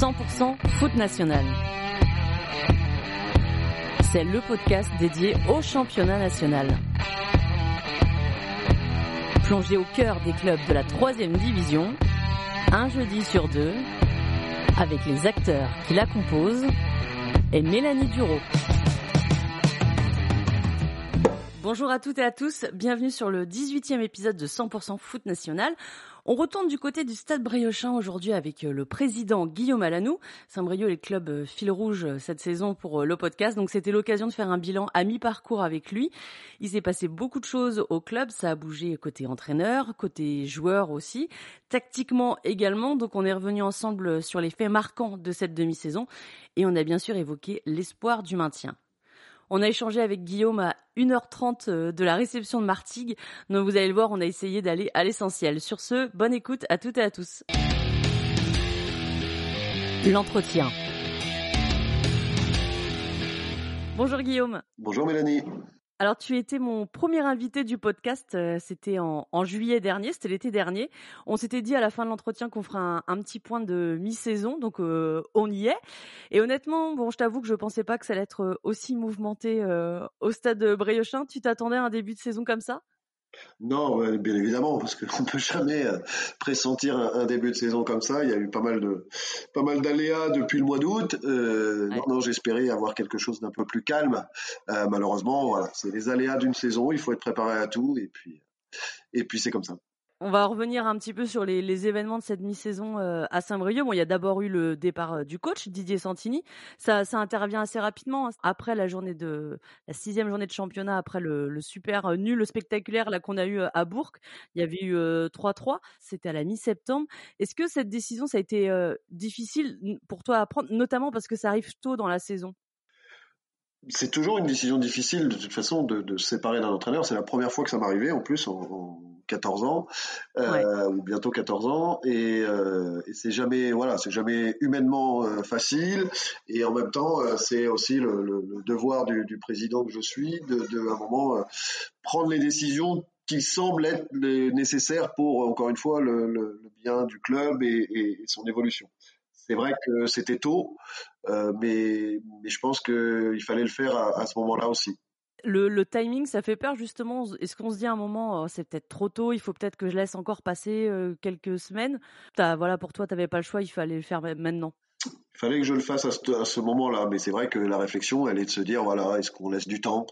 100% foot national. C'est le podcast dédié au championnat national. Plongé au cœur des clubs de la troisième division, un jeudi sur deux, avec les acteurs qui la composent et Mélanie Duro. Bonjour à toutes et à tous, bienvenue sur le 18e épisode de 100% foot national. On retourne du côté du Stade Briochin aujourd'hui avec euh, le président Guillaume Alanou. Saint-Brieuc est le club euh, fil rouge euh, cette saison pour le podcast, donc c'était l'occasion de faire un bilan à mi-parcours avec lui. Il s'est passé beaucoup de choses au club, ça a bougé côté entraîneur, côté joueur aussi, tactiquement également, donc on est revenu ensemble sur les faits marquants de cette demi-saison et on a bien sûr évoqué l'espoir du maintien. On a échangé avec Guillaume à 1h30 euh, de la réception de Martigues. Donc vous allez le voir, on a essayé d'aller à l'essentiel. Sur ce, bonne écoute à toutes et à tous. L'entretien. Bonjour Guillaume. Bonjour Mélanie. Alors, tu étais mon premier invité du podcast. Euh, c'était en, juillet dernier, c'était l'été dernier. On s'était dit à la fin de l'entretien qu'on ferait un, petit point de mi-saison, donc euh, on y est. Et honnêtement, bon, je t'avoue que je pensais pas que ça allait être euh, aussi mouvementé au stade Bréochin. Tu t'attendais à un début de saison comme ça? Non, bien évidemment, parce qu'on ne peut jamais euh, pressentir un, début de saison comme ça. Il y a eu pas mal de pas mal d'aléas depuis le mois d'août. Euh, Non, j'espérais avoir quelque chose d'un peu plus calme. Euh, malheureusement, voilà, c'est les aléas d'une saison. Il faut être préparé à tout, et puis et puis c'est comme ça. On va revenir un petit peu sur les, événements de cette mi-saison euh, à Saint-Brieuc. Bon, il y a d'abord eu le départ euh, du coach Didier Santini. Ça, ça intervient assez rapidement hein. après la journée de la sixième journée de championnat, après le, super euh, nul spectaculaire là qu'on a eu à Bourg. Il y avait eu 3-3. C'était à la mi-septembre. Est-ce que cette décision ça a été difficile pour toi à prendre, notamment parce que ça arrive tôt dans la saison? C'est toujours une décision difficile de toute façon de, de se séparer d'un entraîneur. C'est la première fois que ça m'arrivait en plus en, 14 ans euh, ou bientôt 14 ans et, euh, et c'est jamais voilà c'est jamais humainement euh, facile et en même temps c'est aussi le, le, le devoir du, du, président que je suis de, de à un moment prendre les décisions qui semblent être les nécessaires pour encore une fois le, le bien du club et, et son évolution. C'est vrai que c'était tôt, euh, mais, je pense qu'il fallait le faire à, ce moment-là aussi. Le, timing, ça fait peur justement. Est-ce qu'on se dit à un moment, oh, c'est peut-être trop tôt, il faut peut-être que je laisse encore passer euh, quelques semaines? Voilà, pour toi, tu n'avais pas le choix, il fallait le faire maintenant. Il fallait que je le fasse à ce, moment-là, mais c'est vrai que la réflexion, elle est de se dire voilà, est-ce qu'on laisse du temps?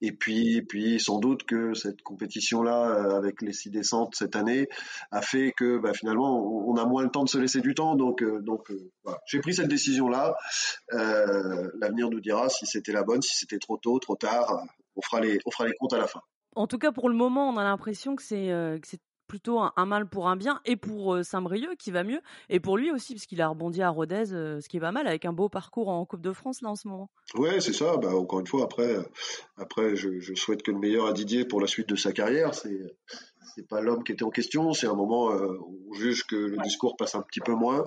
Et puis, puis sans doute que cette compétition-là, euh, avec les six descentes cette année, a fait que bah, finalement, on a moins le temps de se laisser du temps. Donc, euh, donc euh, j'ai pris cette décision-là. L'avenir nous dira si c'était la bonne, si c'était trop tôt, trop tard. On fera les, on fera les comptes à la fin. En tout cas, pour le moment, on a l'impression que c'est plutôt un, mal pour un bien et pour euh, Saint-Brieuc qui va mieux et pour lui aussi parce qu'il a rebondi à Rodez euh, ce qui est pas mal avec un beau parcours en Coupe de France là en ce moment. Ouais c'est ça. Bah, encore une fois après après je, je, souhaite que le meilleur à Didier pour la suite de sa carrière. C'est c'est pas l'homme qui était en question, c'est un moment euh, où on juge que le discours passe un petit peu moins,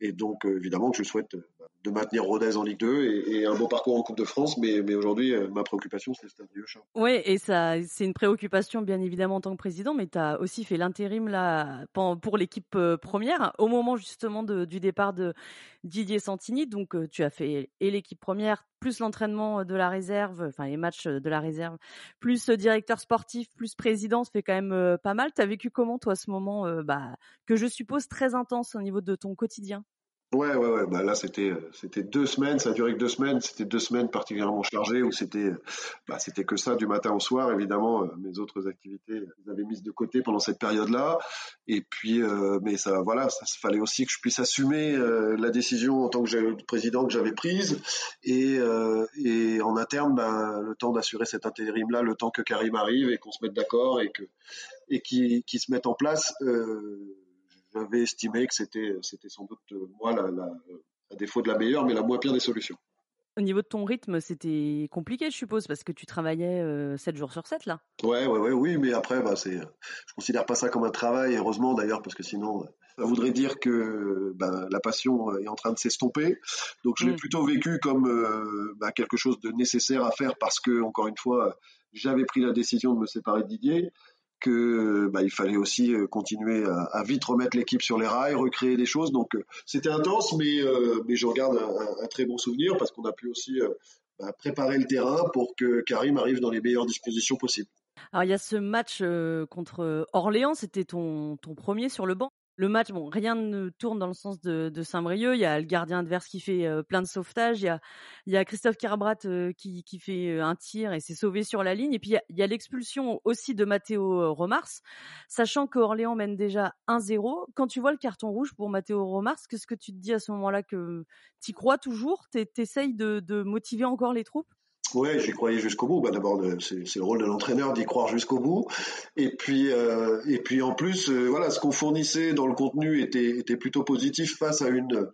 et donc euh, évidemment que je souhaite euh, de maintenir Rodez en Ligue 2 et, un beau parcours en Coupe de France, mais, aujourd'hui ma préoccupation c'est le Stade Briochin. Oui, et ça c'est une préoccupation bien évidemment en tant que président, mais tu as aussi fait l'intérim là pour l'équipe première au moment justement du départ de Didier Santini, donc tu as fait et l'équipe première plus l'entraînement de la réserve, enfin les matchs de la réserve, plus directeur sportif, plus président, ça fait quand même pas mal. T'as vécu comment toi ce moment, bah, que je suppose très intense au niveau de ton quotidien? Ouais, ouais, ouais. Bah là, c'était, c'était deux semaines. Ça a duré que deux semaines. C'était deux semaines particulièrement chargées où c'était, bah, c'était que ça du matin au soir. Évidemment, euh, mes autres activités, les avais mises de côté pendant cette période-là. Et puis, euh, mais ça, voilà, ça fallait aussi que je puisse assumer euh, la décision en tant que président que j'avais prise. Et, et en interne, ben, le temps d'assurer cet intérim-là, le temps que Karim arrive et qu'on se mette d'accord et que et qui, qui se mette en place. Euh, j'avais estimé que c'était, c'était sans doute euh, moi, la, la, à défaut de la meilleure, mais la moins pire des solutions. Au niveau de ton rythme, c'était compliqué, je suppose, parce que tu travaillais euh, 7 jours sur 7, là. Ouais, ouais, ouais, oui, mais après, bah, c'est, je considère pas ça comme un travail, heureusement d'ailleurs, parce que sinon, ça voudrait dire que bah, la passion est en train de s'estomper. Donc, je l'ai mm. plutôt vécu comme euh, bah, quelque chose de nécessaire à faire parce que, encore une fois, j'avais pris la décision de me séparer de Didier que bah, il fallait aussi continuer à, vite remettre l'équipe sur les rails, recréer des choses. Donc c'était intense, mais mais j'en garde un, très bon souvenir parce qu'on a pu aussi bah, préparer le terrain pour que Karim arrive dans les meilleures dispositions possibles. Alors il y a ce match contre Orléans, c'était ton, ton premier sur le banc? Le match, bon, rien ne tourne dans le sens de, Saint-Brieuc. Il y a le gardien adverse qui fait plein de sauvetage. Il y a, Christophe Carbrat qui, qui fait un tir et s'est sauvé sur la ligne. Et puis il y a, l'expulsion aussi de Matteo Romars, sachant que Orléans mène déjà 1-0. Quand tu vois le carton rouge pour Matteo Romars, qu'est-ce que tu te dis à ce moment-là que tu crois toujours? T'essayes de, de motiver encore les troupes? Ouais, j'y croyais jusqu'au bout. Bah, d'abord, c'est le rôle de l'entraîneur d'y croire jusqu'au bout. Et puis, euh, et puis en plus, euh, voilà, ce qu'on fournissait dans le contenu était, était plutôt positif face à une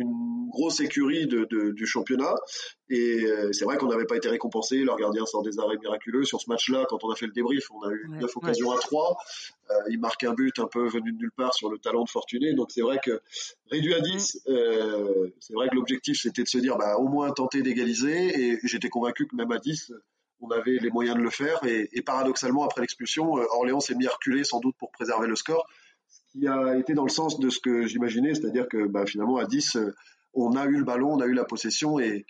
une grosse écurie de, de, du championnat. Et euh, c'est vrai qu'on n'avait pas été récompensé. Leur gardien sort des arrêts miraculeux. Sur ce match-là, quand on a fait le débrief, on a eu neuf occasions à trois. Euh, il marque un but un peu venu de nulle part sur le talent de Fortuné. Donc c'est vrai que réduit à 10, euh, c'est vrai que l'objectif c'était de se dire bah, au moins tenter d'égaliser. Et j'étais convaincu que même à 10, on avait les moyens de le faire. Et, et paradoxalement, après l'expulsion, Orléans s'est mis à reculer sans doute pour préserver le score qui a été dans le sens de ce que j'imaginais, c'est-à-dire que bah, finalement à 10, euh, on a eu le ballon, on a eu la possession et,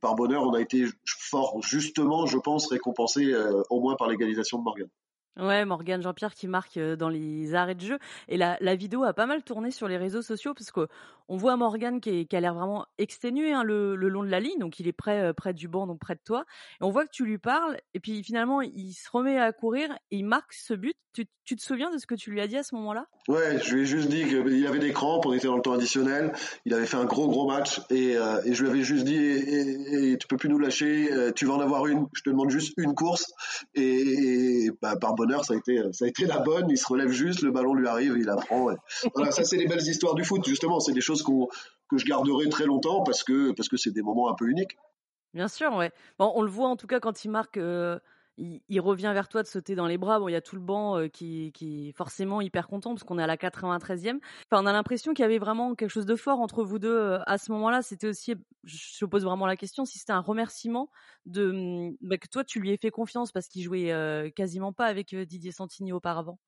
par bonheur, on a été fort justement, je pense, récompensé euh, au moins par l'égalisation de Morgan. Ouais, Morgane Jean-Pierre qui marque dans les arrêts de jeu. Et la, vidéo a pas mal tourné sur les réseaux sociaux parce que on voit Morgan qui, a l'air vraiment exténué hein, le, long de la ligne, donc il est près, près du banc, donc près de toi. Et on voit que tu lui parles, et puis finalement il se remet à courir et il marque ce but. Tu, tu te souviens de ce que tu lui as dit à ce moment-là? Ouais, je lui ai juste dit qu'il avait des crampes, on était dans le temps additionnel, il avait fait un gros gros match, et, euh, et je lui avais juste dit, et, et, tu peux plus nous lâcher, tu vas en avoir une, je te demande juste une course, et, bah, par bonheur ça a été ça a été la bonne, il se relève juste, le ballon lui arrive, il la prend. Voilà, ça c'est les belles histoires du foot, justement, c'est des choses que je garderai très longtemps parce que parce que c'est des moments un peu uniques. Bien sûr, ouais. Bon, on le voit en tout cas quand il marque. Euh, il, revient vers toi de sauter dans les bras. Bon, il y a tout le banc euh, qui, qui est forcément hyper content parce qu'on est à la 93e. Enfin, on a l'impression qu'il y avait vraiment quelque chose de fort entre vous deux euh, à ce moment-là. C'était aussi, je pose vraiment la question, si c'était un remerciement de bah, que toi tu lui aies fait confiance parce qu'il jouait quasiment pas avec Didier Santini auparavant.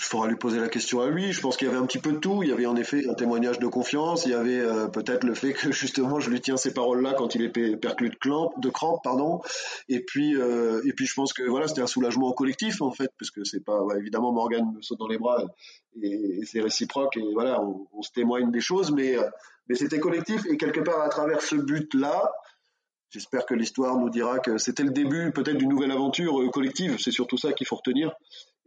Il faudra lui poser la question à lui. Je pense qu'il y avait un petit peu de tout. Il y avait en effet un témoignage de confiance. Il y avait euh, peut-être le fait que justement je lui tiens ces paroles-là quand il est perclus de, crampe, de crampe, pardon. Et puis, euh, et puis je pense que voilà, c'était un soulagement collectif en fait, parce que c'est pas évidemment Morgan me saute dans les bras et, c'est réciproque et voilà, on, on, se témoigne des choses, mais euh, mais c'était collectif et quelque part à travers ce but-là, J'espère que l'histoire nous dira que c'était le début peut-être d'une nouvelle aventure collective. C'est surtout ça qu'il faut retenir.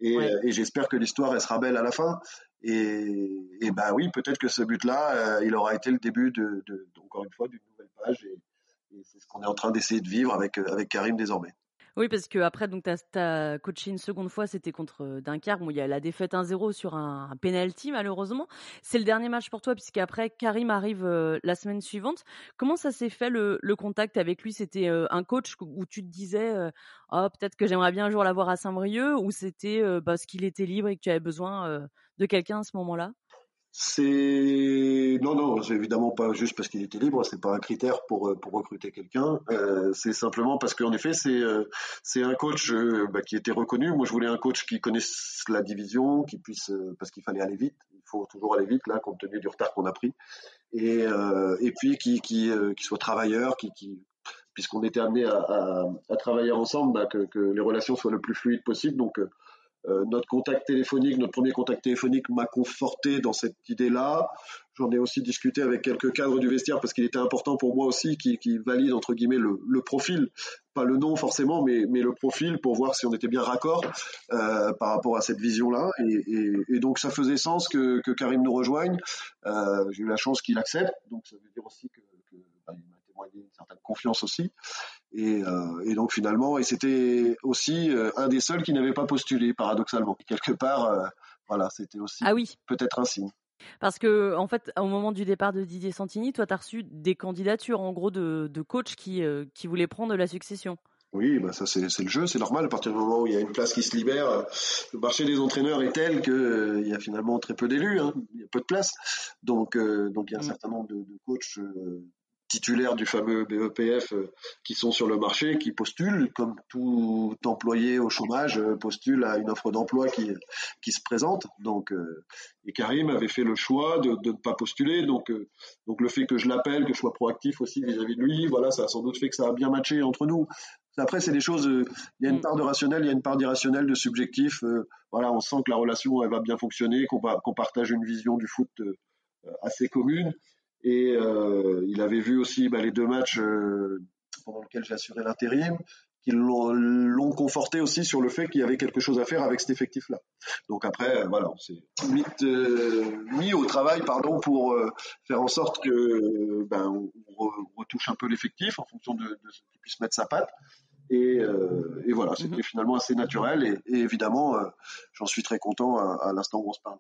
Euh, et, j'espère que l'histoire elle sera belle à la fin. Et, et ben oui, peut-être que ce but-là, euh, il aura été le début de, de encore une fois d'une nouvelle page. Et, et c'est ce qu'on est en train d'essayer de vivre avec euh, avec Karim désormais. Oui, parce que après, donc, tu as, coaché une seconde fois, c'était contre euh, Dunkerque. Bon, il y a la défaite 1-0 sur un, un penalty, malheureusement. C'est le dernier match pour toi, puisqu'après, Karim arrive euh, la semaine suivante. Comment ça s'est fait, le, le, contact avec lui? C'était euh, un coach où tu te disais, oh, peut-être que j'aimerais bien un jour l'avoir à Saint-Brieuc, ou c'était parce qu'il était libre et que tu avais besoin de quelqu'un à ce moment-là? C'est non non c'est évidemment pas juste parce qu'il était libre c'est pas un critère pour euh, pour recruter quelqu'un euh, c'est simplement parce qu'en effet c'est euh, c'est un coach euh, bah, qui était reconnu. Moi je voulais un coach qui connaisse la division qui puisse parce qu'il fallait aller vite. Il faut toujours aller vite là compte tenu du retard qu'on a pris. Et et puis qui qui qui soit travailleur qui qui puisqu'on était amené à, à, à, travailler ensemble bah, que, que les relations soient le plus fluides possible. Donc euh, notre contact téléphonique, notre premier contact téléphonique m'a conforté dans cette idée-là. J'en ai aussi discuté avec quelques cadres du vestiaire parce qu'il était important pour moi aussi qui, qui valide entre guillemets le, le, profil, pas le nom forcément, mais, mais, le profil pour voir si on était bien raccord euh, par rapport à cette vision-là. Et, et, et, donc ça faisait sens que, que Karim nous rejoigne. Euh, J'ai eu la chance qu'il accepte, donc ça veut dire aussi que, que bah, il m'a témoigné une certaine confiance aussi. Et, euh, et, donc finalement, et c'était aussi euh, un des seuls qui n'avait pas postulé, paradoxalement. quelque part, euh, voilà, c'était aussi ah oui. peut-être un signe. Parce que, en fait, au moment du départ de Didier Santini, toi, tu as reçu des candidatures, en gros, de, de coachs qui, qui voulaient prendre la succession. Oui, bah ça c'est le jeu, c'est normal. À partir du moment où il y a une place qui se libère, le marché des entraîneurs est tel que il y a finalement très peu d'élus, hein, il y a peu de place. Donc, donc il y a un mm. certain nombre de, de coachs titulaires du fameux BEPF euh, qui sont sur le marché, qui postulent, comme tout employé au chômage euh, postule à une offre d'emploi qui, qui se présente. Donc, euh, et Karim avait fait le choix de, de ne pas postuler. Donc, donc le fait que je l'appelle, que je sois proactif aussi vis-à-vis de lui, voilà, ça a sans doute fait que ça a bien matché entre nous. Après, c'est des choses. Il y a une mm. part de rationnel, il y a une part d'irrationnel, de subjectif. voilà, on sent que la relation elle va bien fonctionner, qu'on qu'on partage une vision du foot assez commune. Et euh, il avait vu aussi bah, les deux matchs euh, pendant lesquels j'ai assuré l'intérim, qui l'ont conforté aussi sur le fait qu'il y avait quelque chose à faire avec cet effectif-là. Donc après, voilà, on s'est mis, euh, mis, au travail, pardon, pour euh, faire en sorte que ben, on, retouche un peu l'effectif en fonction de, de ce qui puisse mettre sa patte. Et, euh, et voilà, c'était mm-hmm. finalement assez naturel. Et, et évidemment, j'en suis très content à, à l'instant où on se parle.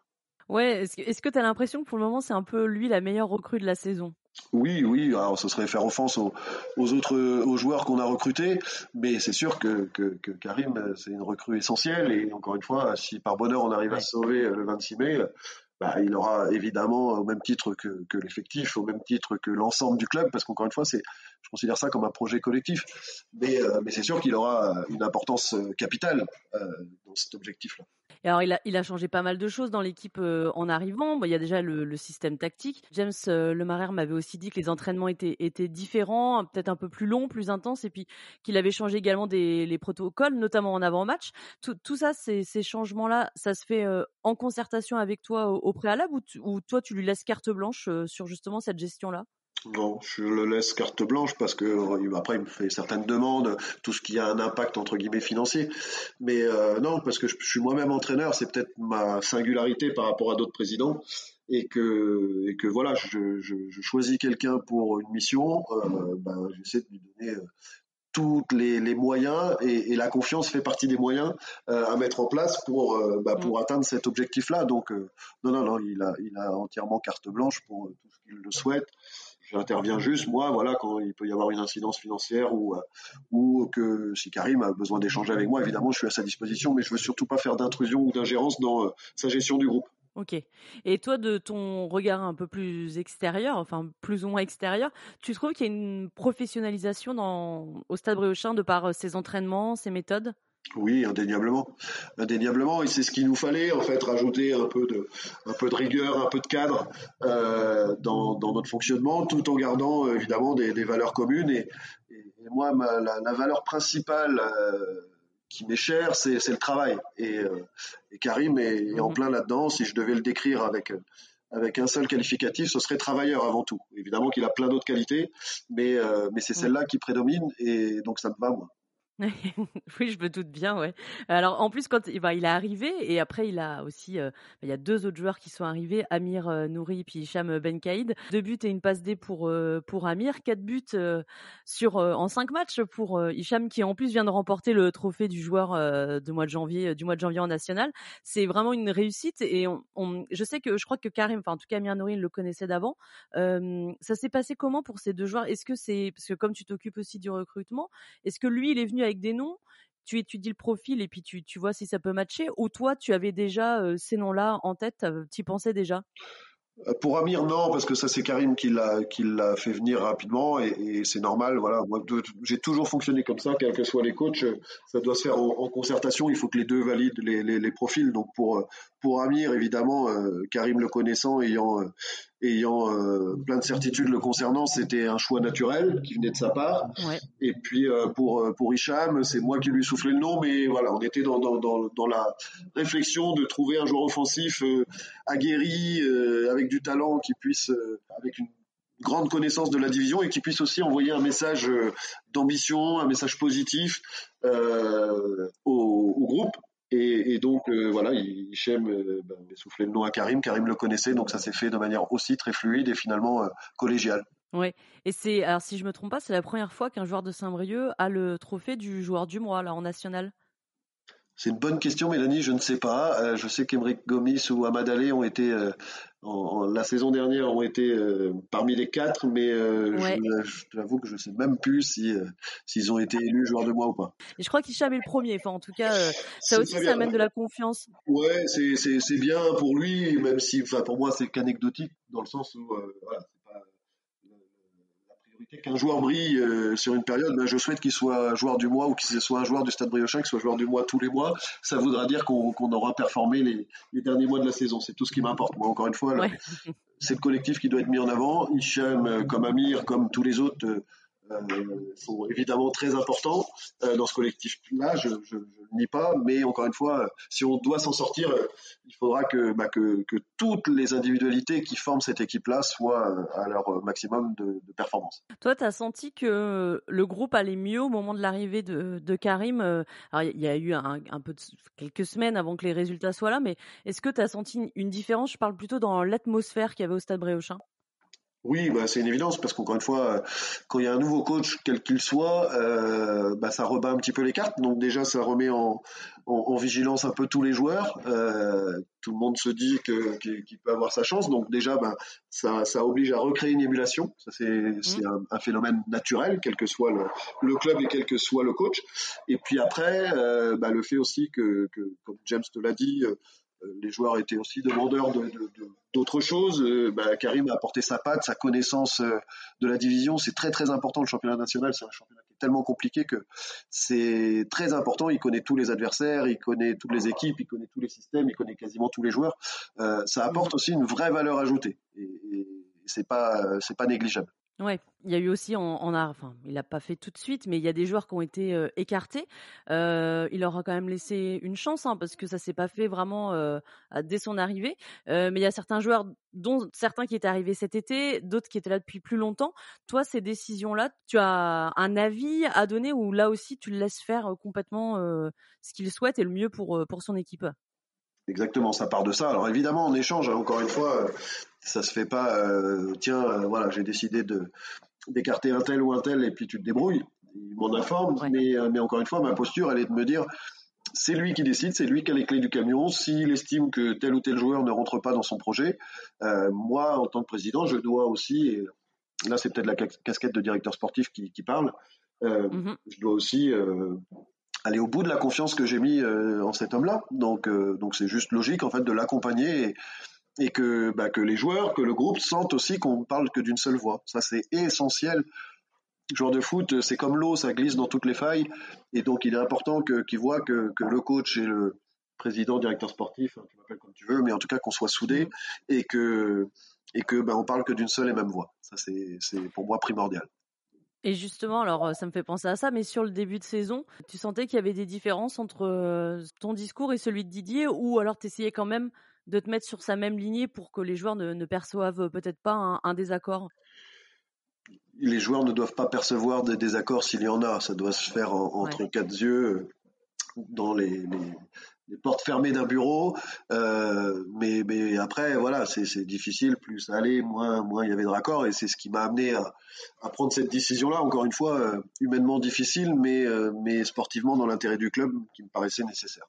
Ouais, est-ce que tu as l'impression que pour le moment, c'est un peu lui la meilleure recrue de la saison? Oui, oui, alors ce serait faire offense aux, autres aux joueurs qu'on a recrutés, mais c'est sûr que, que, que Karim, c'est une recrue essentielle, et encore une fois, si par bonheur on arrive à se sauver le 26 mai, bah, il aura évidemment au même titre que, que l'effectif, au même titre que l'ensemble du club, parce qu'encore une fois, c'est, je considère ça comme un projet collectif. Mais, euh, mais c'est sûr qu'il aura une importance capitale euh, dans cet objectif-là. Et alors, il a, il a changé pas mal de choses dans l'équipe euh, en arrivant. Bon, il y a déjà le, le système tactique. James euh, Lemaire m'avait aussi dit que les entraînements étaient, étaient différents, peut-être un peu plus longs, plus intenses, et puis qu'il avait changé également des, les protocoles, notamment en avant-match. Tout, tout ça, ces, ces changements-là, ça se fait euh, en concertation avec toi au, préalable ou, ou, toi, tu lui laisses carte blanche euh, sur justement cette gestion-là? Non, je le laisse carte blanche parce que euh, après il me fait certaines demandes, tout ce qui a un impact entre guillemets financier. Mais euh, non, parce que je, suis moi-même entraîneur, c'est peut-être ma singularité par rapport à d'autres présidents et que et que voilà, je, je, je choisis quelqu'un pour une mission, euh, ben, j'essaie de lui donner euh, tous les, les, moyens et, et, la confiance fait partie des moyens euh, à mettre en place pour euh, bah, pour mm. atteindre cet objectif-là. Donc non non non, il a il a entièrement carte blanche pour tout ce qu'il le souhaite. J'interviens juste, moi, voilà, quand il peut y avoir une incidence financière ou, euh, ou que si Karim a besoin d'échanger avec moi, évidemment, je suis à sa disposition, mais je veux surtout pas faire d'intrusion ou d'ingérence dans euh, sa gestion du groupe. Ok. Et toi, de ton regard un peu plus extérieur, enfin plus ou moins extérieur, tu trouves qu'il y a une professionnalisation dans, au Stade Briochin de par euh, ses entraînements, ses méthodes? Oui, indéniablement, indéniablement, et c'est ce qu'il nous fallait en fait, rajouter un peu de, un peu de rigueur, un peu de cadre euh, dans, dans, notre fonctionnement, tout en gardant euh, évidemment des, des, valeurs communes. Et, et moi, ma, la, la, valeur principale euh, qui m'est chère, c'est, le travail. Et, euh, et Karim est, est en mhm. plein là-dedans. Si je devais le décrire avec avec un seul qualificatif, ce serait travailleur avant tout. Évidemment qu'il a plein d'autres qualités, mais, euh, mais c'est celle-là qui prédomine, et donc ça me va moi. oui, je me doute bien, ouais. Alors en plus quand bah, il est arrivé et après il a aussi euh, il y a deux autres joueurs qui sont arrivés, Amir euh, Nouri puis Hicham Benkaïd. Deux buts et une passe D pour euh, pour Amir, quatre buts euh, sur en cinq matchs pour Hicham qui en plus vient de remporter le trophée du joueur de mois de janvier du mois de janvier en national. C'est vraiment une réussite et on, je sais que je crois que Karim, enfin en tout cas Amir Nouri le connaissait d'avant. ça s'est passé comment pour ces deux joueurs? Est-ce que c'est parce que comme tu t'occupes aussi du recrutement, est-ce que lui il est venu avec des noms, tu étudies le profil et puis tu, tu vois si ça peut matcher, ou toi tu avais déjà ces noms-là en tête, tu y pensais déjà? Pour Amir, non, parce que ça c'est Karim qui l'a qui l'a fait venir rapidement et, c'est normal. Voilà, j'ai toujours fonctionné comme ça, quels que soient les coachs, ça doit se faire en, en concertation. Il faut que les deux valident les, les, les profils. Donc pour pour Amir, évidemment, euh, Karim le connaissant, ayant euh, ayant euh, plein de certitudes le concernant, c'était un choix naturel qui venait de sa part. Ouais. Et puis pour pour Hicham, c'est moi qui lui soufflais le nom, mais voilà, on était dans dans dans, dans la réflexion de trouver un joueur offensif aguerri avec du talent qui puisse avec une grande connaissance de la division et qui puisse aussi envoyer un message d'ambition, un message positif euh, au, au, groupe et, et donc euh, voilà, Hichem euh, ben, soufflé le nom à Karim. Karim le connaissait, donc ça s'est fait de manière aussi très fluide et finalement euh, collégiale. Ouais. Et c'est alors si je me trompe pas, c'est la première fois qu'un joueur de Saint-Brieuc a le trophée du joueur du mois là en national. C'est une bonne question, Mélanie. Je ne sais pas. Euh, je sais qu'Emeric Gomis ou Ahmad Ali ont été euh, en, la saison dernière ont été euh, parmi les quatre, mais ouais. je, je t'avoue que je sais même plus si s'ils ont été élus joueurs de mois ou pas. Et je crois qu'Hicham est le premier. Enfin, en tout cas, ça aussi, ça amène de la confiance. Ouais, c'est bien pour lui, même si, enfin, pour moi, c'est qu'anecdotique dans le sens où voilà, qu'un joueur brille euh, sur une période, ben, je souhaite qu'il soit joueur du mois ou qu'il soit un joueur du Stade Briochin, qu'il soit joueur du mois tous les mois. Ça voudra dire qu'on aura performé les, derniers mois de la saison. C'est tout ce qui m'importe. Moi, encore une fois, c'est le collectif qui doit être mis en avant. Hicham, euh, comme Amir, comme tous les autres, euh, sont évidemment très importants euh, dans ce collectif-là, je ne le nie pas, mais encore une fois, si on doit s'en sortir, euh, il faudra que, bah, que, toutes les individualités qui forment cette équipe-là soient à leur maximum de, performance. Toi, tu as senti que le groupe allait mieux au moment de l'arrivée de, Karim il y a eu un, peu quelques semaines avant que les résultats soient là, mais est-ce que tu as senti une différence? Je parle plutôt dans l'atmosphère qu'il y avait au Stade Bréochin. Oui, bah, c'est une évidence parce qu'encore une fois, quand il y a un nouveau coach, quel qu'il soit, euh, bah, ça rebat un petit peu les cartes. Donc déjà, ça remet en, en, vigilance un peu tous les joueurs. Euh, tout le monde se dit que, qu'il, peut avoir sa chance. Donc déjà, bah, ça, ça oblige à recréer une émulation. Ça, c'est, mmh. c'est un, phénomène naturel, quel que soit le, le, club et quel que soit le coach. Et puis après, euh, bah, le fait aussi que, que, comme James te l'a dit, euh, les joueurs étaient aussi demandeurs de, de, de d'autres choses. Euh, bah, Karim a apporté sa patte, sa connaissance euh, de la division. C'est très très important le championnat national. C'est un championnat qui est tellement compliqué que c'est très important. Il connaît tous les adversaires, il connaît toutes les équipes, il connaît tous les systèmes, il connaît quasiment tous les joueurs. Euh, ça apporte aussi une vraie valeur ajoutée et, et c'est pas c'est pas négligeable. Ouais, il y a eu aussi, on, a, enfin, il n'a pas fait tout de suite, mais il y a des joueurs qui ont été euh, écartés. Euh, il leur a quand même laissé une chance, hein, parce que ça s'est pas fait vraiment euh, dès son arrivée. mais il y a certains joueurs, dont certains qui étaient arrivés cet été, d'autres qui étaient là depuis plus longtemps. Toi, ces décisions-là, tu as un avis à donner ou là aussi tu le laisses faire complètement ce qu'il souhaite et le mieux pour pour son équipe? Exactement, ça part de ça. Alors évidemment, en échange, hein, encore une fois, ça se fait pas. Euh, tiens, euh, voilà, j'ai décidé de d'écarter un tel ou un tel et puis tu te débrouilles. Il m'en informe, mais, euh, mais encore une fois, ma posture, elle est de me dire, c'est lui qui décide, c'est lui qui a les clés du camion. S'il estime que tel ou tel joueur ne rentre pas dans son projet, euh, moi, en tant que président, je dois aussi, et là c'est peut-être la casquette de directeur sportif qui, qui parle, euh, mm-hmm. je dois aussi euh, aller au bout de la confiance que j'ai mis en cet homme-là. Donc, donc c'est juste logique en fait de l'accompagner et, et que, bah, que les joueurs, que le groupe sentent aussi qu'on parle que d'une seule voix. Ça c'est essentiel. Joueur de foot, c'est comme l'eau, ça glisse dans toutes les failles, et donc il est important qu'ils voient que, que le coach et le président, directeur sportif, hein, tu m'appelles comme tu veux, mais en tout cas qu'on soit soudés et que et que bah, on parle que d'une seule et même voix. Ça c'est pour moi primordial. Et justement, alors ça me fait penser à ça, mais sur le début de saison, tu sentais qu'il y avait des différences entre ton discours et celui de Didier, ou alors tu essayais quand même de te mettre sur sa même lignée pour que les joueurs ne, ne perçoivent peut-être pas un, désaccord? Les joueurs ne doivent pas percevoir des désaccords s'il y en a, ça doit se faire entre quatre yeux dans les, portes fermées d'un bureau. Euh, mais, après, voilà, c'est difficile. Plus ça allait, moins, moins il y avait de raccords. Et c'est ce qui m'a amené à, prendre cette décision-là. Encore une fois, euh, humainement difficile, euh, mais sportivement dans l'intérêt du club qui me paraissait nécessaire.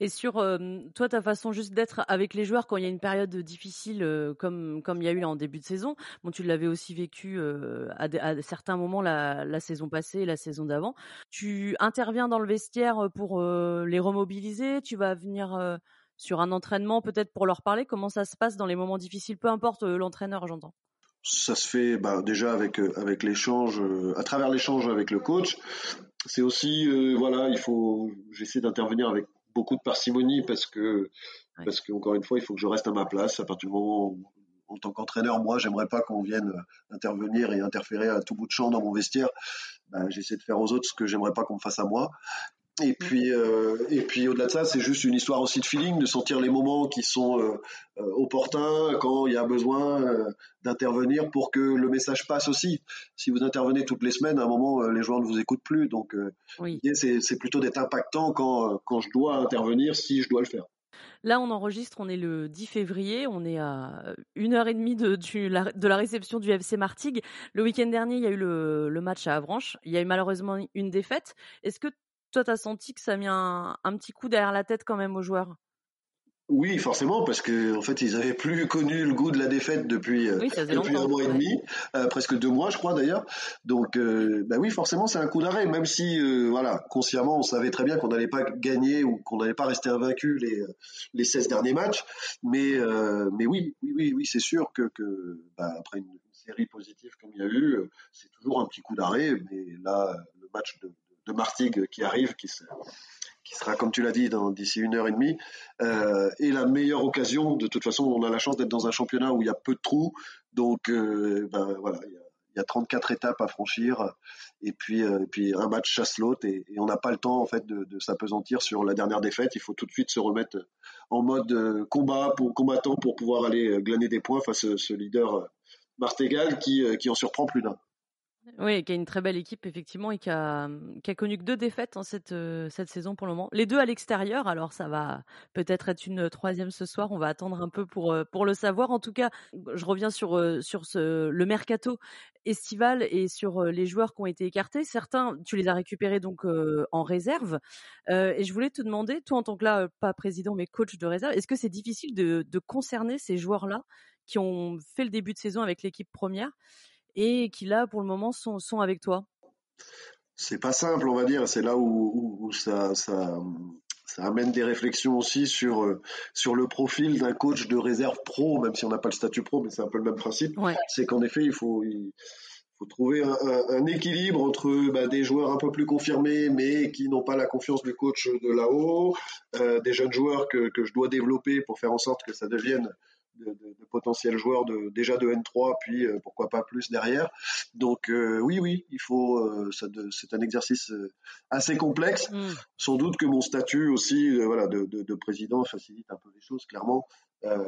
Et sur euh, toi, ta façon juste d'être avec les joueurs quand il y a une période difficile euh, comme comme il y a eu en début de saison. Bon, tu l'avais aussi vécu euh, à, certains moments la, saison passée, la saison d'avant. Tu interviens dans le vestiaire pour les remobiliser. Tu vas venir sur un entraînement peut-être pour leur parler. Comment ça se passe dans les moments difficiles, peu importe l'entraîneur, j'entends ça se fait bah, déjà avec avec l'échange, à travers l'échange avec le coach. C'est aussi voilà, il faut j'essaie d'intervenir avec beaucoup de parcimonie parce que ouais. parce qu'encore une fois, il faut que je reste à ma place à partir du moment où en tant qu'entraîneur, moi, j'aimerais pas qu'on vienne intervenir et interférer à tout bout de champ dans mon vestiaire. Ben, j'essaie de faire aux autres ce que j'aimerais pas qu'on me fasse à moi. Et mm. puis, euh, et puis au-delà de ça, c'est juste une histoire aussi de feeling, de sentir les moments qui sont euh, euh, opportuns, quand il y a besoin euh, d'intervenir pour que le message passe aussi. Si vous intervenez toutes les semaines, à un moment, les joueurs ne vous écoutent plus. Donc, oui. c'est plutôt d'être impactant quand, quand je dois intervenir, si je dois le faire. Là, on enregistre, on est le 10 février, on est à une heure et demie de, de la réception du FC Martigues. Le week-end dernier, il y a eu le, le match à Avranches. Il y a eu malheureusement une défaite. Est-ce que toi, tu as senti que ça a mis un, un, petit coup derrière la tête quand même aux joueurs? Oui, forcément, parce que en fait, ils avaient plus connu le goût de la défaite depuis, euh, depuis un mois et demi, euh, presque deux mois, je crois d'ailleurs. Donc, euh, bah oui, forcément, c'est un coup d'arrêt, même si, voilà, consciemment, on savait très bien qu'on n'allait pas gagner ou qu'on n'allait pas rester invaincu les les 16 derniers matchs. Mais, mais oui, oui, oui, oui, c'est sûr que, que bah, après une, série positive comme il y a eu, c'est toujours un petit coup d'arrêt. Mais là, le match de, de Martigues qui arrive, qui se qui sera, comme tu l'as dit, d'ici une heure et demie, euh, est la meilleure occasion. De toute façon, on a la chance d'être dans un championnat où il y a peu de trous, donc euh, ben, voilà, il y, a, il y, a, 34 étapes à franchir, et puis, euh, puis un match chasse l'autre, et, et, on n'a pas le temps en fait de, de s'apesantir sur la dernière défaite. Il faut tout de suite se remettre en mode euh, combat pour combattant pour pouvoir aller glaner des points face à ce leader euh, Martégal qui, qui en surprend plus d'un. Oui, qui a une très belle équipe effectivement et qui a, qui a connu que deux défaites en cette, cette saison pour le moment. Les deux à l'extérieur, alors ça va peut-être être une troisième ce soir. On va attendre un peu pour pour le savoir. En tout cas, je reviens sur sur ce le mercato estival et sur les joueurs qui ont été écartés. Certains, tu les as récupérés donc en réserve. et je voulais te demander, toi en tant que là pas président mais coach de réserve, est-ce que c'est difficile de de concerner ces joueurs-là qui ont fait le début de saison avec l'équipe première? Et qui là pour le moment sont, sont avec toi C'est pas simple, on va dire. C'est là où, où, ça, ça, ça, amène des réflexions aussi sur, euh, sur le profil d'un coach de réserve pro, même si on n'a pas le statut pro, mais c'est un peu le même principe. C'est qu'en effet, il faut, il faut trouver un, un, équilibre entre bah, des joueurs un peu plus confirmés, mais qui n'ont pas la confiance du coach de là-haut, euh, des jeunes joueurs que, que je dois développer pour faire en sorte que ça devienne de, de, de, potentiels joueurs de, déjà de N3, puis euh, pourquoi pas plus derrière. Donc euh, oui, oui, il faut. Euh, c'est un exercice assez complexe. Mm. Sans doute que mon statut aussi, voilà, de, de, président facilite un peu les choses, clairement,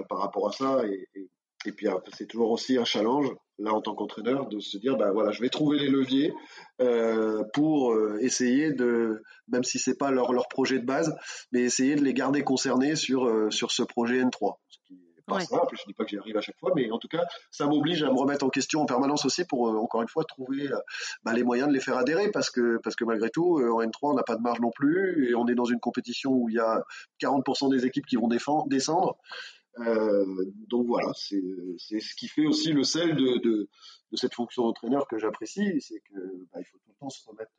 par rapport à ça. Et, et, et puis c'est toujours aussi un challenge, là en tant qu'entraîneur, de se dire, ben voilà, je vais trouver les leviers euh, pour essayer de, même si c'est pas leur, leur projet de base, mais essayer de les garder concernés sur sur ce projet N3, ce qui pas simple, je dis pas que j'y arrive à chaque fois, mais en tout cas, ça m'oblige à me remettre en question en permanence aussi pour, euh, encore une fois, trouver euh, bah, les moyens de les faire adhérer parce que, parce que malgré tout, euh, en N3, on n'a pas de marge non plus et on est dans une compétition où il y a 40% des équipes qui vont descendre. Donc voilà, c'est ce qui fait aussi le sel de, de, de cette fonction d'entraîneur que j'apprécie, c'est que bah, il faut tout le temps se remettre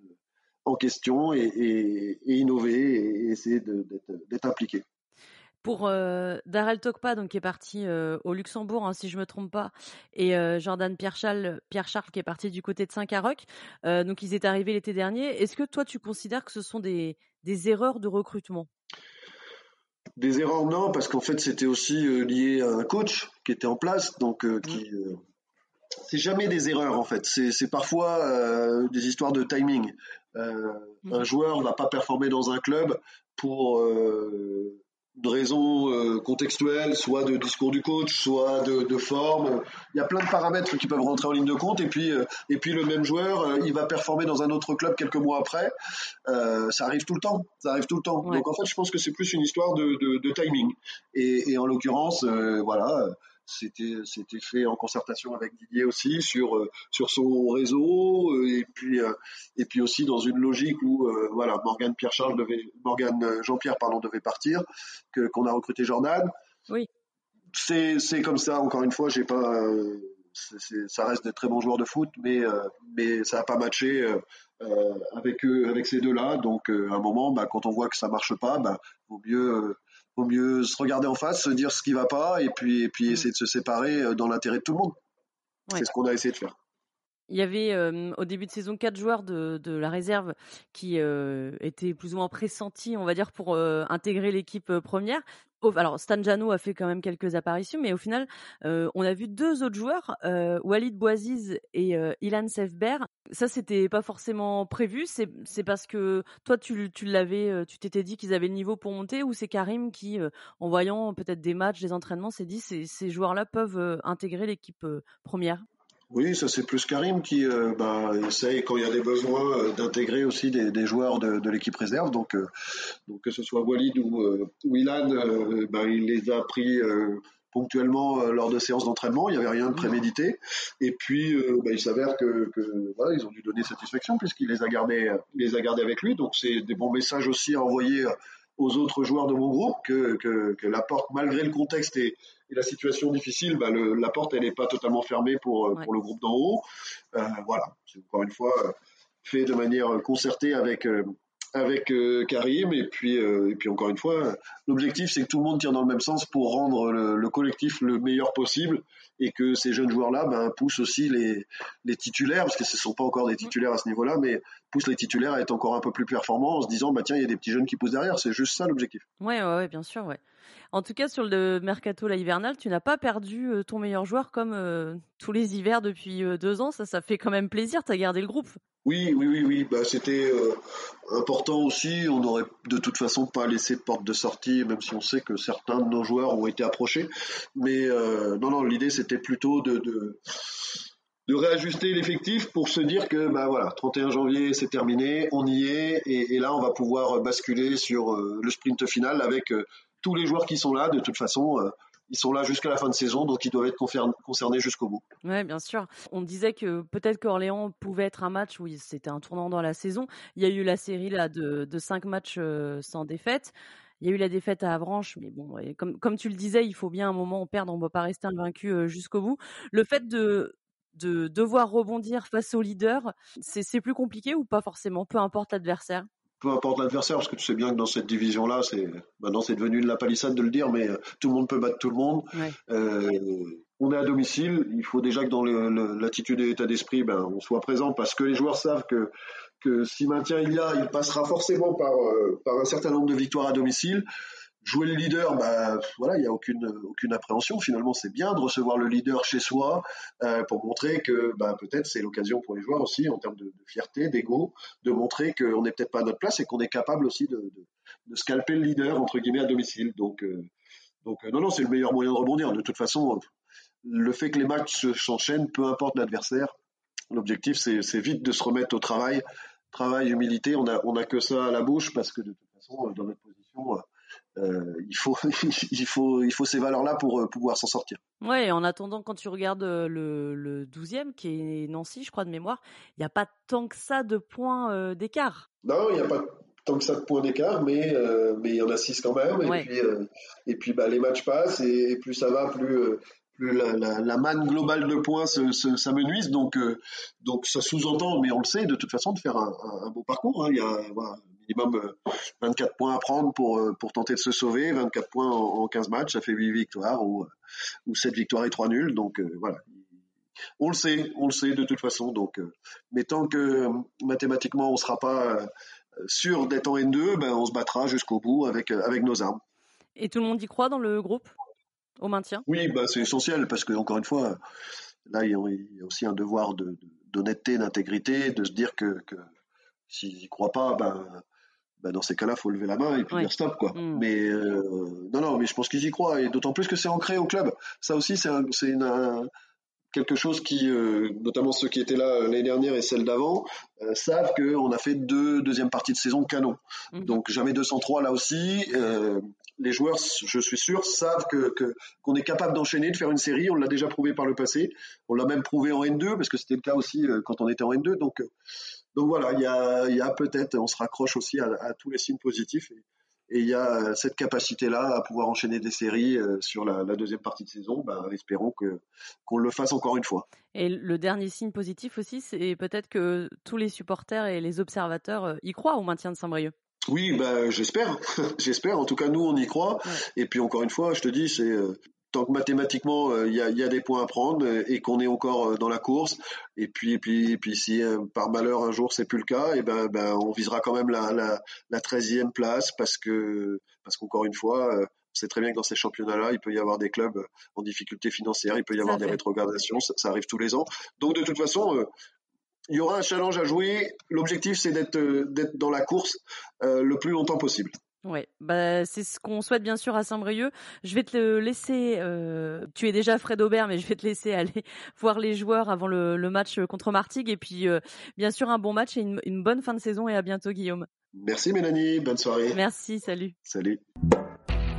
en question et, et, et innover et essayer d'être impliqué pour euh, Darrell Tokpa, donc qui est parti euh, au Luxembourg, hein, si je me trompe pas, et euh, Jordan Pierre-Charles, Pierre Charles qui est parti du côté de Saint-Caroc. Euh, donc ils étaient arrivés l'été dernier. Est-ce que toi tu considères que ce sont des, des erreurs de recrutement? Des erreurs non, parce qu'en fait c'était aussi lié à un coach qui était en place, donc euh, qui mmh. c'est jamais des erreurs en fait. C'est parfois des histoires de timing. Mmh. Un joueur va pas performer dans un club pour de raisons euh, contextuelles, soit de discours du coach, soit de, de, forme. Il y a plein de paramètres qui peuvent rentrer en ligne de compte. Et puis, euh, et puis le même joueur, euh, il va performer dans un autre club quelques mois après. Euh, ça arrive tout le temps. Ça arrive tout le temps. Ouais. Donc en fait, je pense que c'est plus une histoire de, de, de timing. Et, et en l'occurrence, voilà c'était c'était fait en concertation avec Didier aussi sur euh, sur son réseau euh, et puis euh, et puis aussi dans une logique où voilà Morgan Pierre Charles devait Morgan Jean-Pierre pardon devait partir que qu'on a recruté Jordan. Oui. C'est c'est comme ça encore une fois j'ai pas ça reste des très bons joueurs de foot mais mais ça a pas matché avec eux avec ces deux là donc à un moment bah, quand on voit que ça marche pas bah vaut mieux vaut mieux se regarder en face, se dire ce qui va pas, et puis, et puis mmh. essayer de se séparer euh, dans l'intérêt de tout le monde. Ouais. C'est ce qu'on a essayé de faire. Il y avait euh, au début de saison quatre joueurs de, de la réserve qui euh, étaient plus ou moins pressentis, on va dire, pour euh, intégrer l'équipe première. Alors Stan Jano a fait quand même quelques apparitions, mais au final, euh, on a vu deux autres joueurs, Walid Bouaziz et Ilan Sefber. Ça, c'était pas forcément prévu. C'est parce que toi, tu, l'avais, tu t'étais dit qu'ils avaient le niveau pour monter, ou c'est Karim qui, en voyant peut-être des matchs, des entraînements, s'est dit ces joueurs-là peuvent intégrer l'équipe première? Oui, ça c'est plus Karim qui euh, bah, essaye quand il y a des besoins euh, d'intégrer aussi des, des, joueurs de, de l'équipe réserve. Donc, euh, donc que ce soit Walid ou, euh, ou Ilan, euh, bah, il les a pris ponctuellement lors de séances d'entraînement. Il n'y avait rien de prémédité. Et puis bah, il s'avère que, que voilà, ils ont dû donner satisfaction puisqu'il les a gardés, les a gardés avec lui. Donc c'est des bons messages aussi à envoyer aux autres joueurs de mon groupe que, que, que la porte, malgré le contexte et, et la situation difficile, bah le, la porte elle n'est pas totalement fermée pour, ouais. pour le groupe d'en haut. Euh, voilà, c'est encore une fois fait de manière concertée avec euh, avec euh, Karim et puis euh, et puis encore une fois l'objectif c'est que tout le monde tire dans le même sens pour rendre le, le collectif le meilleur possible et que ces jeunes joueurs là ben, poussent aussi les les titulaires parce que ce ne sont pas encore des titulaires à ce niveau-là mais poussent les titulaires à être encore un peu plus performants en se disant bah tiens il y a des petits jeunes qui poussent derrière c'est juste ça l'objectif. Ouais, ouais ouais bien sûr ouais. En tout cas, sur le mercato là, hivernal, tu n'as pas perdu euh, ton meilleur joueur comme euh, tous les hivers depuis euh, deux ans. Ça, ça fait quand même plaisir. Tu as gardé le groupe. Oui, oui, oui, oui. Bah, c'était important aussi. On n'aurait de toute façon pas laissé de porte de sortie, même si on sait que certains de nos joueurs ont été approchés. Mais non, non, l'idée c'était plutôt de, de, réajuster l'effectif pour se dire que bah voilà, 31 janvier c'est terminé, on y est, et, là on va pouvoir basculer sur le sprint final avec tous les joueurs qui sont là. De toute façon, euh, ils sont là jusqu'à la fin de saison, donc ils doivent être concernés jusqu'au bout. Oui, bien sûr. On disait que peut-être qu'Orléans pouvait être un match où c'était un tournant dans la saison. Il y a eu la série là de, cinq matchs euh, sans défaite. Il y a eu la défaite à Avranches, mais bon, comme, tu le disais, il faut bien un moment perdre, on ne peut pas rester invaincu euh, jusqu'au bout. Le fait de, de devoir rebondir face au leader, c'est plus compliqué ou pas forcément, peu importe l'adversaire? Peu importe l'adversaire, parce que tu sais bien que dans cette division-là, c'est maintenant c'est devenu de la palissade de le dire, mais euh, tout le monde peut battre tout le monde. Ouais. Euh, on est à domicile, il faut déjà que dans l'attitude et l'état d'esprit, ben, on soit présent, parce que les joueurs savent que que si maintien il y a, il passera forcément par euh, par un certain nombre de victoires à domicile jouer le leader, bah voilà, il n'y a aucune aucune appréhension. Finalement, c'est bien de recevoir le leader chez soi euh, pour montrer que bah, peut-être c'est l'occasion pour les joueurs aussi en termes de, fierté, d'ego, de montrer qu'on n'est peut-être pas à notre place et qu'on est capable aussi de, de, de, scalper le leader entre guillemets à domicile. Donc euh, donc euh, non non, c'est le meilleur moyen de rebondir. De toute façon, le fait que les matchs s'enchaînent, peu importe l'adversaire, l'objectif c'est vite de se remettre au travail. Travail, humilité, on a on a que ça à la bouche parce que de toute façon dans notre position euh, il faut il faut il faut ces valeurs là pour euh, pouvoir s'en sortir. Ouais, en attendant quand tu regardes euh, le le 12e qui est Nancy, je crois de mémoire, il n'y a pas tant que ça de points euh, d'écart. Non, il n'y a pas tant que ça de points d'écart, mais euh, mais il y en a six quand même. Et puis euh, et puis bah les matchs passent et, et plus ça va, plus plus la, la, la, manne globale de points s'amenuise. Donc, euh, donc ça sous-entend, mais on le sait, de toute façon, de faire un, un, un beau parcours. Hein. Il y a voilà, minimum 24 points à prendre pour, pour tenter de se sauver. 24 points en, en 15 matchs, ça fait 8 victoires ou, ou 7 victoires et 3 nuls. Donc euh, voilà. On le sait, on le sait de toute façon. Donc, euh, mais tant que mathématiquement on ne sera pas sûr d'être en N2, ben on se battra jusqu'au bout avec, avec nos armes. Et tout le monde y croit dans le groupe? Au maintien? Oui, bah, c'est essentiel parce que encore une fois, là il y a aussi un devoir d'honnêteté, de, d'intégrité, de se dire que, que s'ils n'y croient pas, ben, ben dans ces cas-là, faut lever la main et puis dire stop quoi. Mmh. Mais euh, non, non, mais je pense qu'ils y croient et d'autant plus que c'est ancré au club. Ça aussi, c'est un, une, un, quelque chose qui, euh, notamment ceux qui étaient là l'année dernière et celle d'avant, euh, savent qu'on a fait deux deuxièmes parties de saison canon. Mmh. Donc jamais 203 là aussi. Euh, les joueurs, je suis sûr, savent que qu'on est capable d'enchaîner, de faire une série. On l'a déjà prouvé par le passé. On l'a même prouvé en N2 parce que c'était le cas aussi euh, quand on était en N2. Donc donc voilà, il y a, y a peut-être, on se raccroche aussi à, à tous les signes positifs. Et, et il y a cette capacité-là à pouvoir enchaîner des séries euh, sur la, la, deuxième partie de saison. Ben, espérons que qu'on le fasse encore une fois. Et le dernier signe positif aussi, c'est peut-être que tous les supporters et les observateurs euh, y croient au maintien de Saint-Brieuc. Oui, ben, j'espère. j'espère. En tout cas, nous, on y croit. Ouais. Et puis, encore une fois, je te dis, c'est tant que mathématiquement il euh, y, a, y, a, des points à prendre et qu'on est encore euh, dans la course et puis et puis et puis si euh, par malheur un jour c'est plus le cas et ben, ben on visera quand même la la, la 13e place parce que parce qu'encore une fois on sait très bien que dans ces championnats-là, il peut y avoir des clubs en difficulté financière, il peut y avoir des rétrogradations, ça, ça, arrive tous les ans. Donc de toute façon, euh, il y aura un challenge à jouer. L'objectif, c'est d'être d'être dans la course euh, le plus longtemps possible. Ouais, bah c'est ce qu'on souhaite bien sûr à Saint-Brieuc. Je vais te laisser. Euh, tu es déjà Fred Aubert, mais je vais te laisser aller voir les joueurs avant le, le match contre Martigues. Et puis euh, bien sûr un bon match et une, une, bonne fin de saison. Et à bientôt, Guillaume. Merci Mélanie. Bonne soirée. Merci. Salut. Salut.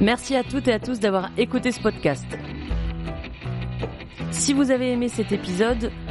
Merci à toutes et à tous d'avoir écouté ce podcast. Si vous avez aimé cet épisode